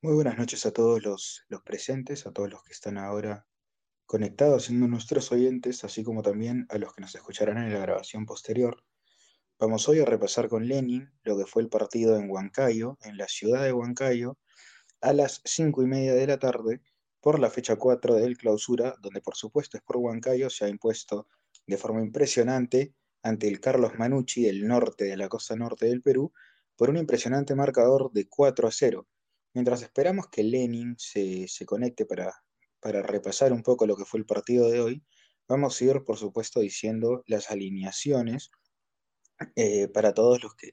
Muy buenas noches a todos los, los presentes, a todos los que están ahora conectados, siendo nuestros oyentes, así como también a los que nos escucharán en la grabación posterior. Vamos hoy a repasar con Lenin lo que fue el partido en Huancayo, en la ciudad de Huancayo, a las cinco y media de la tarde, por la fecha 4 del clausura, donde por supuesto es por Huancayo se ha impuesto de forma impresionante ante el Carlos Manucci del norte de la costa norte del Perú, por un impresionante marcador de 4 a 0 Mientras esperamos que Lenin se, se conecte para, para repasar un poco lo que fue el partido de hoy, vamos a ir, por supuesto, diciendo las alineaciones eh, para todos los que,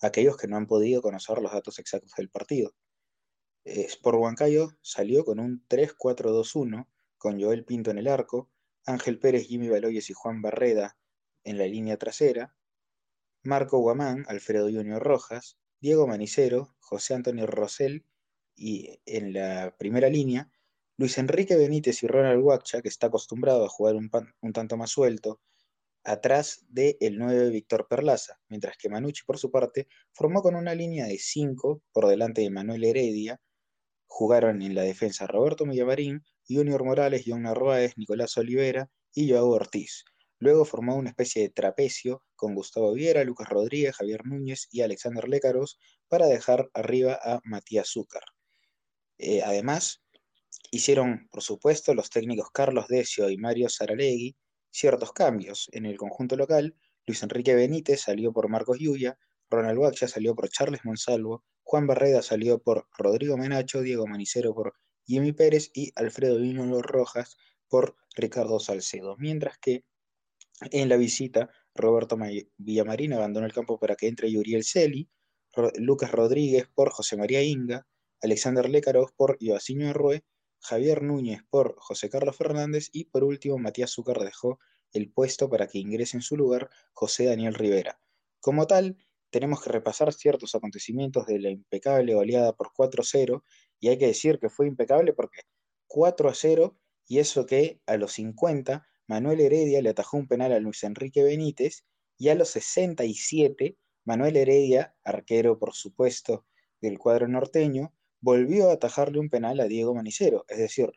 aquellos que no han podido conocer los datos exactos del partido. Eh, Sport Huancayo salió con un 3-4-2-1, con Joel Pinto en el arco, Ángel Pérez, Jimmy Baloyes y Juan Barreda en la línea trasera, Marco Guamán, Alfredo Junior Rojas, Diego Manicero, José Antonio Rosell y en la primera línea, Luis Enrique Benítez y Ronald Huacha, que está acostumbrado a jugar un, tanto más suelto, atrás del el 9 Víctor Perlaza, mientras que Manucci, por su parte, formó con una línea de 5 por delante de Manuel Heredia. Jugaron en la defensa Roberto Millamarín, Junior Morales, John Narváez, Nicolás Olivera y Joao Ortiz. Luego formó una especie de trapecio con Gustavo Viera, Lucas Rodríguez, Javier Núñez y Alexander Lécaros para dejar arriba a Matías Zúcar. Eh, además, hicieron, por supuesto, los técnicos Carlos Decio y Mario Saralegui ciertos cambios. En el conjunto local, Luis Enrique Benítez salió por Marcos Yuya, Ronald Huacha salió por Charles Monsalvo, Juan Barreda salió por Rodrigo Menacho, Diego Manicero por Jimmy Pérez y Alfredo Vino Rojas por Ricardo Salcedo. Mientras que en la visita, Roberto Villamarín abandonó el campo para que entre Yuriel Celi, Lucas Rodríguez por José María Inga, Alexander Lécaros por Joaquín Arrué, Javier Núñez por José Carlos Fernández y por último Matías Zúcar dejó el puesto para que ingrese en su lugar José Daniel Rivera. Como tal, tenemos que repasar ciertos acontecimientos de la impecable goleada por 4-0 y hay que decir que fue impecable porque 4-0 y eso que a los 50 Manuel Heredia le atajó un penal a Luis Enrique Benítez y a los 67 Manuel Heredia, arquero por supuesto del cuadro norteño, volvió a atajarle un penal a Diego Manicero. Es decir,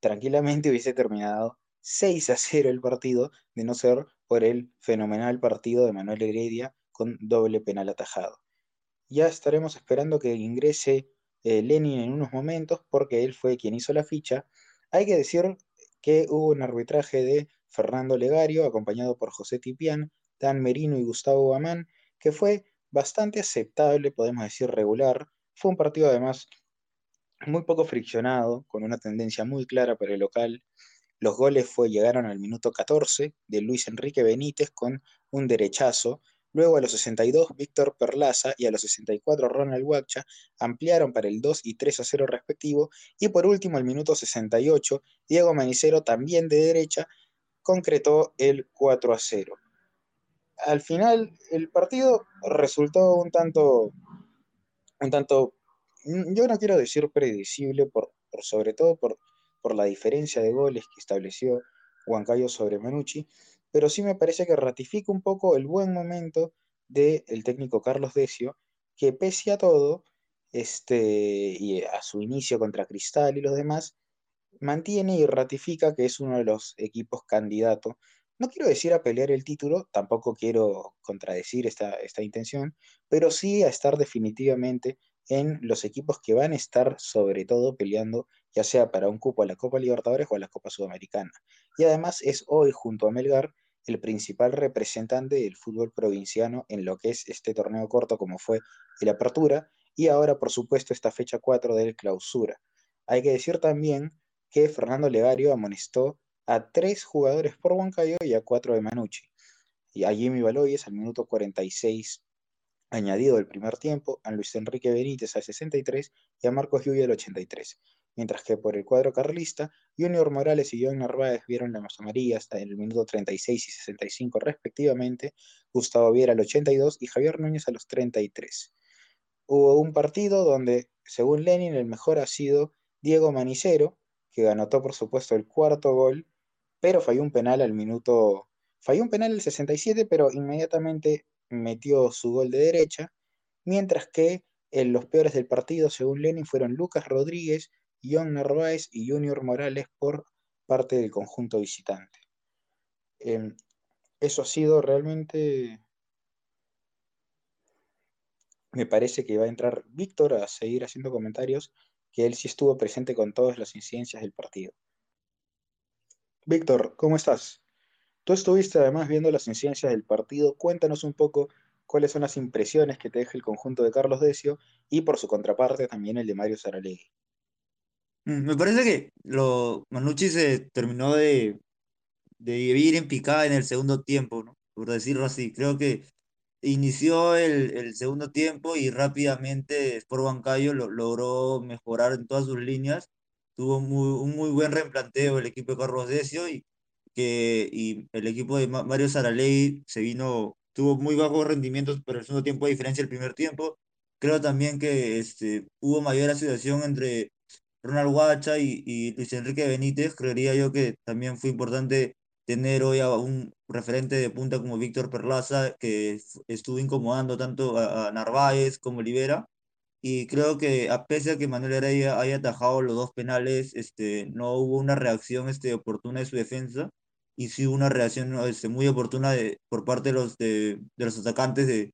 tranquilamente hubiese terminado 6 a 0 el partido, de no ser por el fenomenal partido de Manuel Heredia con doble penal atajado. Ya estaremos esperando que ingrese eh, Lenin en unos momentos porque él fue quien hizo la ficha. Hay que decir que hubo un arbitraje de Fernando Legario, acompañado por José Tipián, Dan Merino y Gustavo Amán, que fue bastante aceptable, podemos decir regular, fue un partido además muy poco friccionado, con una tendencia muy clara para el local. Los goles fue, llegaron al minuto 14 de Luis Enrique Benítez con un derechazo. Luego a los 62 Víctor Perlaza y a los 64 Ronald Huacha ampliaron para el 2 y 3 a 0 respectivo. Y por último al minuto 68 Diego Manicero también de derecha concretó el 4 a 0. Al final el partido resultó un tanto un tanto, mm, yo no quiero decir predecible, por, sobre todo por, por la diferencia de goles que estableció Huancayo sobre Manucci, pero sí me parece que ratifica un poco el buen momento del técnico Carlos Decio, que pese a todo, este, y a su inicio contra Cristal y los demás, mantiene y ratifica que es uno de los equipos candidatos. No quiero decir a pelear el título, tampoco quiero contradecir esta, esta intención, pero sí a estar definitivamente en los equipos que van a estar sobre todo peleando ya sea para un cupo a la Copa Libertadores o a la Copa Sudamericana. Y además es hoy junto a Melgar el principal representante del fútbol provinciano en lo que es este torneo corto como fue el Apertura y ahora por supuesto esta fecha 4 del Clausura. Hay que decir también que Fernando Legario amonestó a tres jugadores por Huancayo y a cuatro de Manucci. Y a Jimmy Baloyes al minuto 46 añadido del primer tiempo, a Luis Enrique Benítez al 63 y a Marcos Lluvia al 83. Mientras que por el cuadro carlista, Junior Morales y Joan Narváez vieron la más amarilla hasta el minuto 36 y 65 respectivamente, Gustavo Viera al 82 y Javier Núñez a los 33. Hubo un partido donde, según Lenin, el mejor ha sido Diego Manicero, que anotó por supuesto el cuarto gol pero falló un penal al minuto, falló un penal al 67, pero inmediatamente metió su gol de derecha, mientras que En los peores del partido, según Lenin, fueron Lucas Rodríguez, John Narváez y Junior Morales por parte del conjunto visitante. Eh, eso ha sido realmente... Me parece que va a entrar Víctor a seguir haciendo comentarios, que él sí estuvo presente con todas las incidencias del partido. Víctor, ¿cómo estás? Tú estuviste además viendo las incidencias del partido. Cuéntanos un poco cuáles son las impresiones que te deja el conjunto de Carlos Decio y por su contraparte también el de Mario Saralegui. Me parece que lo, Manucci se terminó de, de ir en picada en el segundo tiempo, ¿no? Por decirlo así. Creo que inició el, el segundo tiempo y rápidamente Sport Huancayo lo, logró mejorar en todas sus líneas. Tuvo muy, un muy buen replanteo el equipo de Carlos Decio y, que, y el equipo de Ma- Mario Saralegui se vino, tuvo muy bajos rendimientos, pero el segundo tiempo a diferencia del primer tiempo. Creo también que este, hubo mayor asociación entre Ronald Guacha y, Luis Enrique Benítez. Creería yo que también fue importante tener hoy a un referente de punta como Víctor Perlaza, que estuvo incomodando tanto a, Narváez como Olivera. Y creo que a pesar de que Manuel Heredia haya atajado los dos penales, este, no hubo una reacción este, oportuna de su defensa. Y sí una reacción este, muy oportuna de, por parte de los, de los atacantes de,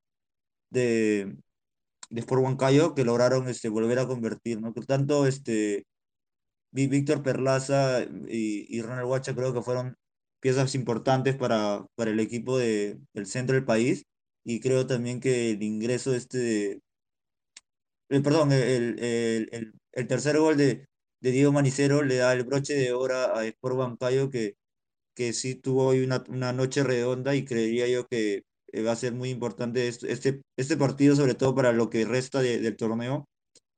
de, de Sport Huancayo que lograron este, volver a convertir. ¿no? Por tanto, este, Víctor Perlaza y, y Ronald Huacha creo que fueron piezas importantes para, para el equipo de, del centro del país y creo también que el ingreso este el, perdón, el, el, el, el tercer gol de, de Diego Manicero le da el broche de oro a Sport Huancayo que, que sí tuvo hoy una, una noche redonda y creería yo que eh, va a ser muy importante este, este, partido, sobre todo para lo que resta de- del torneo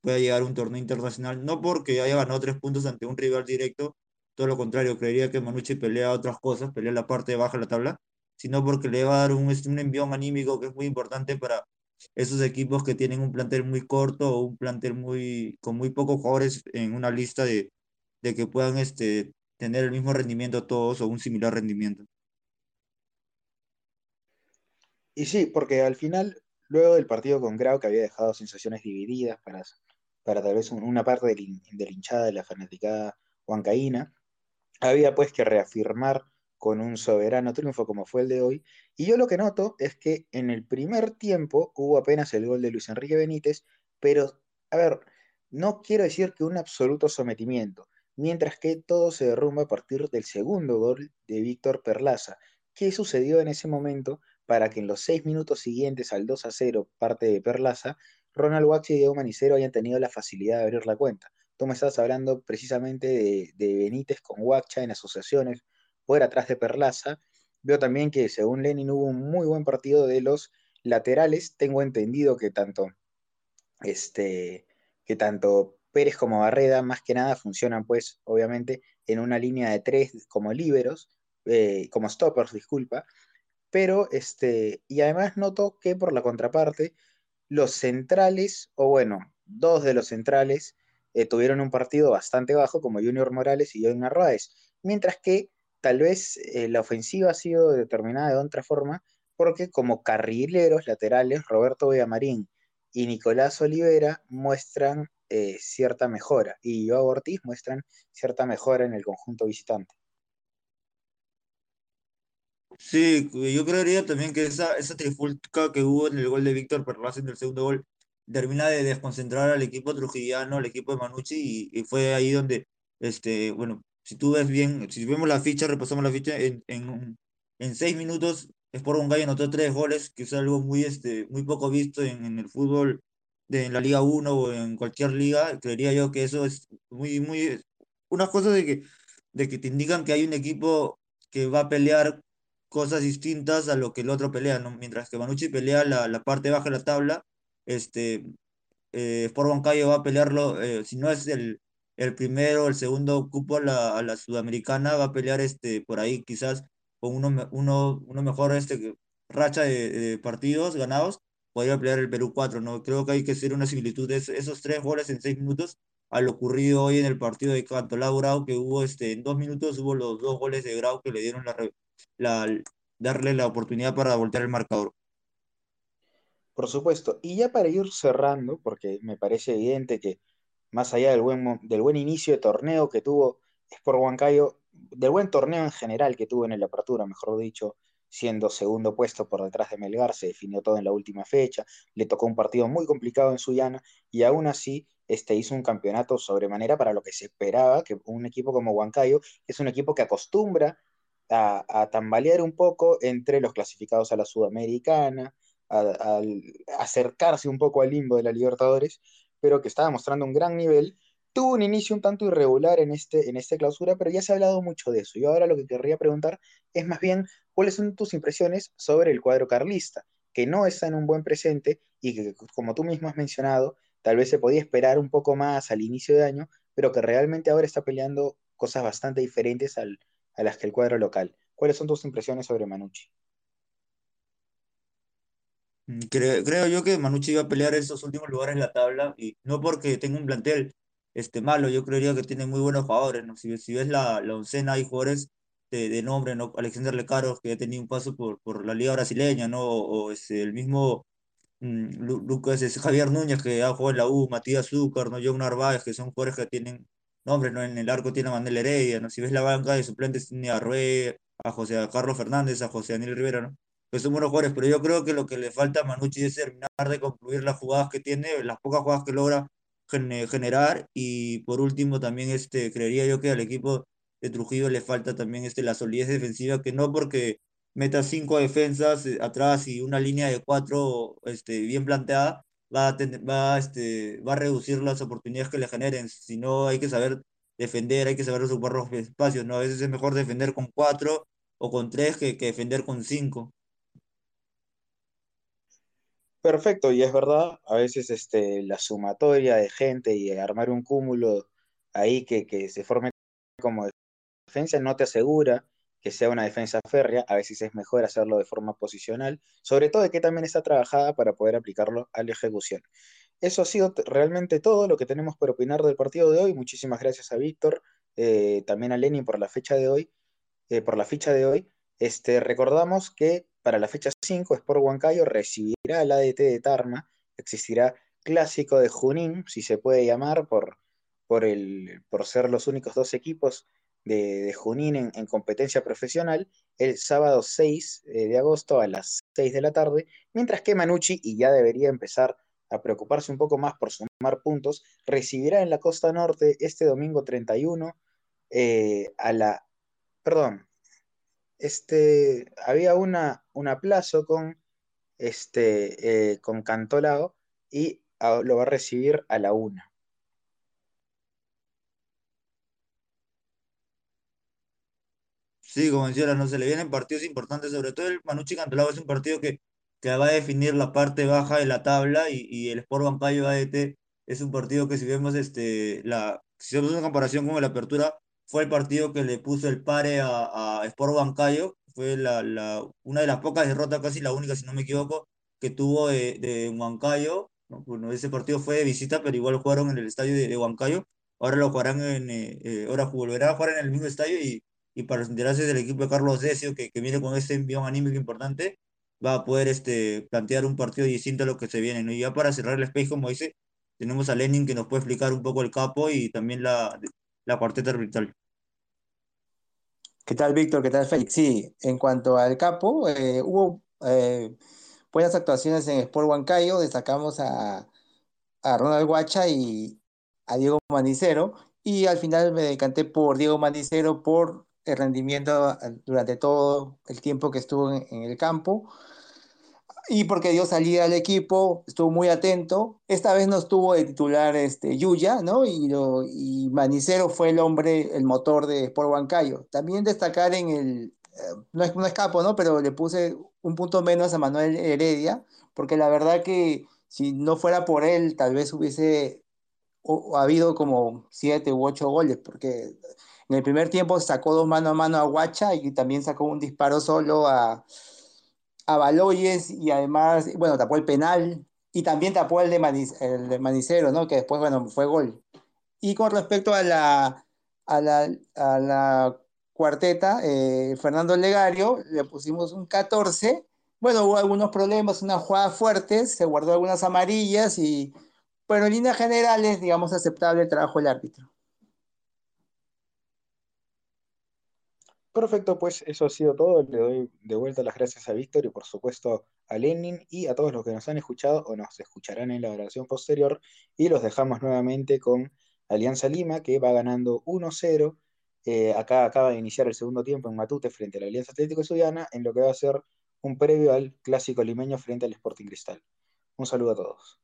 pueda llegar a un torneo internacional, no porque haya ganado tres puntos ante un rival directo, todo lo contrario, creería que Manucci pelea otras cosas, pelea la parte de baja de la tabla, sino porque le va a dar un, un envión anímico que es muy importante para esos equipos que tienen un plantel muy corto o un plantel muy, con muy pocos jugadores en una lista de, de que puedan este, tener el mismo rendimiento todos o un similar rendimiento. Y sí, porque al final, luego del partido con Grau, que había dejado sensaciones divididas para, para tal vez un- una parte del hin- de la hinchada de la fanaticada huancaína, había pues que reafirmar con un soberano triunfo como fue el de hoy. Y yo lo que noto es que en el primer tiempo hubo apenas el gol de Luis Enrique Benítez, pero, a ver, no quiero decir que un absoluto sometimiento, mientras que todo se derrumba a partir del segundo gol de Víctor Perlaza. ¿Qué sucedió en ese momento para que en los seis minutos siguientes al 2 a 0, parte de Perlaza, Ronald Waxi y Diego Manicero hayan tenido la facilidad de abrir la cuenta? Tú me estás hablando precisamente de, de Benítez con Huacha en asociaciones por atrás de Perlaza. Veo también que según Lenin hubo un muy buen partido de los laterales. Tengo entendido que tanto, este, que tanto Pérez como Barreda más que nada funcionan pues obviamente en una línea de tres como líberos, eh, como stoppers, disculpa. Pero este, y además noto que por la contraparte los centrales, o bueno, dos de los centrales eh, tuvieron un partido bastante bajo, como Junior Morales y John Narváez, mientras que tal vez eh, la ofensiva ha sido determinada de otra forma, porque como carrileros laterales, Roberto Villamarín y Nicolás Olivera muestran eh, cierta mejora, y Joao Ortiz muestran cierta mejora en el conjunto visitante. Sí, yo creería también que esa, esa trifulca que hubo en el gol de Víctor Perlaza en el segundo gol termina de desconcentrar al equipo trujillano, al equipo de Manucci, y, fue ahí donde, este, bueno, si tú ves bien, si vemos la ficha, repasamos la ficha, en, en, en seis minutos Sport Huancayo anotó tres goles, que es algo muy, este, muy poco visto en, en el fútbol de en la Liga uno o en cualquier liga. Creería yo que eso es muy, muy, una cosa de que, de que te indican que hay un equipo que va a pelear cosas distintas a lo que el otro pelea, ¿no? Mientras que Manucci pelea la, la parte baja de la tabla, este, eh, Sport Huancayo va a pelearlo, eh, si no es el, el primero el segundo cupo a la, a la Sudamericana, va a pelear este, por ahí quizás con uno, uno, uno mejor este, racha de, de partidos ganados, podría pelear el Perú cuatro ¿no? Creo que hay que hacer una similitud de eso- esos tres goles en seis minutos a lo ocurrido hoy en el partido de Cantolao Grau, que hubo este, en dos minutos hubo los dos goles de Grau que le dieron la, darle la oportunidad para voltear el marcador. Por supuesto. Y ya para ir cerrando, porque me parece evidente que más allá del buen, del buen inicio de torneo que tuvo Sport Huancayo, del buen torneo en general que tuvo en el Apertura, mejor dicho, siendo segundo puesto por detrás de Melgar, se definió todo en la última fecha, le tocó un partido muy complicado en Sullana y aún así este, hizo un campeonato sobremanera para lo que se esperaba, que un equipo como Huancayo es un equipo que acostumbra a, tambalear un poco entre los clasificados a la Sudamericana, a, acercarse un poco al limbo de la Libertadores, pero que estaba mostrando un gran nivel. Tuvo un inicio un tanto irregular en este, en esta clausura, pero ya se ha hablado mucho de eso. Yo ahora lo que querría preguntar es más bien, ¿cuáles son tus impresiones sobre el cuadro carlista? Que no está en un buen presente y que, como tú mismo has mencionado, tal vez se podía esperar un poco más al inicio de año, pero que realmente ahora está peleando cosas bastante diferentes al, a las que el cuadro local. ¿Cuáles son tus impresiones sobre Manucci? Mm, Creo, yo que Manucci iba a pelear esos últimos lugares en la tabla y no porque tenga un plantel este, malo, yo creería que tiene muy buenos jugadores, ¿no? Si, ves la, la oncena, hay jugadores de, nombre, ¿no? Alexander Lecaros, que ya tenía un paso por, la liga brasileña, ¿no? O, este, el mismo mm, Lu- Lucas, es Javier Núñez, que ha jugado en la U, Matías Zúcar, ¿no? John Narváez, que son jugadores que tienen nombres, ¿no? En el arco tiene a Manuel Heredia, ¿no? Si ves la banca de suplentes, tiene a Rue, a José a Carlos Fernández, a José Daniel Rivera, ¿no? Que son buenos jugadores, pero yo creo que lo que le falta a Manucci es terminar de concluir las jugadas que tiene, las pocas jugadas que logra gene- generar, y por último también este, creería yo que al equipo de Trujillo le falta también este, la solidez defensiva, que no porque meta cinco defensas eh, atrás y una línea de cuatro este, bien planteada, va a, tener- va, este, va a reducir las oportunidades que le generen. Si no, hay que saber defender, hay que saber ocupar los espacios, ¿no? A veces es mejor defender con cuatro o con tres que, que defender con cinco. Perfecto, y es verdad, a veces este, la sumatoria de gente y armar un cúmulo ahí que, que se forme como defensa no te asegura que sea una defensa férrea, a veces es mejor hacerlo de forma posicional, sobre todo de que también está trabajada para poder aplicarlo a la ejecución. Eso ha sido realmente todo lo que tenemos por opinar del partido de hoy. Muchísimas gracias a Víctor, eh, también a Lenin por la fecha de hoy eh, por la ficha de hoy, este, recordamos que para la fecha 5 Sport Huancayo recibirá al ADT de Tarma, existirá Clásico de Junín, si se puede llamar, por, por, el, por ser los únicos dos equipos de, Junín en, en competencia profesional, el sábado 6 eh, de agosto a las 6 de la tarde, mientras que Manucci, y ya debería empezar a preocuparse un poco más por sumar puntos, recibirá en la costa norte este domingo 31 eh, a la perdón, este, había una, un aplazo con, este, eh, con Cantolao y lo va a recibir a la una. Sí, como decía, no se le vienen partidos importantes, sobre todo el Manucci Cantolao es un partido que, que va a definir la parte baja de la tabla y, y el Sport Huancayo ADT es un partido que si vemos este, la, si hacemos una comparación con la apertura, fue el partido que le puso el pare a, a Sport Huancayo, fue la, la, una de las pocas derrotas, casi la única si no me equivoco, que tuvo de, de Huancayo, ¿no? Bueno, ese partido fue de visita, pero igual jugaron en el estadio de, de Huancayo, ahora lo jugarán en, eh, eh, ahora volverán a jugar en el mismo estadio y y para los intereses del equipo de Carlos Decio, que, que viene con este envión anímico importante, va a poder este, plantear un partido distinto a lo que se viene. Y ya para cerrar el space, como dice, tenemos a Lenin que nos puede explicar un poco el capo y también la, la cuarteta arbitral. ¿Qué tal, Víctor? ¿Qué tal, Félix? Sí, en cuanto al capo, eh, hubo eh, buenas actuaciones en Sport Huancayo. Destacamos a, a Ronald Guacha y a Diego Manicero. Y al final me decanté por Diego Manicero por el rendimiento eh, durante todo el tiempo que estuvo en, en el campo y porque dio salida al equipo, estuvo muy atento. Esta vez no estuvo de titular este, Yuya, ¿no? Y, lo, y Manicero fue el hombre, el motor de Sport Huancayo. También destacar en el, eh, no es, no es capo, ¿no? Pero le puse un punto menos a Manuel Heredia, porque la verdad que si no fuera por él, tal vez hubiese o, o habido como siete u ocho goles, porque en el primer tiempo sacó dos mano a mano a Guacha y también sacó un disparo solo a a Baloyes y además, bueno, tapó el penal y también tapó el de, el de Manicero, ¿no? Que después, bueno, fue gol. Y con respecto a la cuarteta, eh, Fernando Legario, le pusimos un 14 Bueno, hubo algunos problemas, unas jugadas fuertes, se guardó algunas amarillas y, pero en líneas generales, digamos, aceptable el trabajo del árbitro. Perfecto, pues eso ha sido todo. Le doy de vuelta las gracias a Víctor y por supuesto a Lenin y a todos los que nos han escuchado o nos escucharán en la grabación posterior. Y los dejamos nuevamente con Alianza Lima, que va ganando 1-0. Eh, acá acaba de iniciar el segundo tiempo en Matute frente a la Alianza Atlético Estudiana, en lo que va a ser un previo al clásico limeño frente al Sporting Cristal. Un saludo a todos.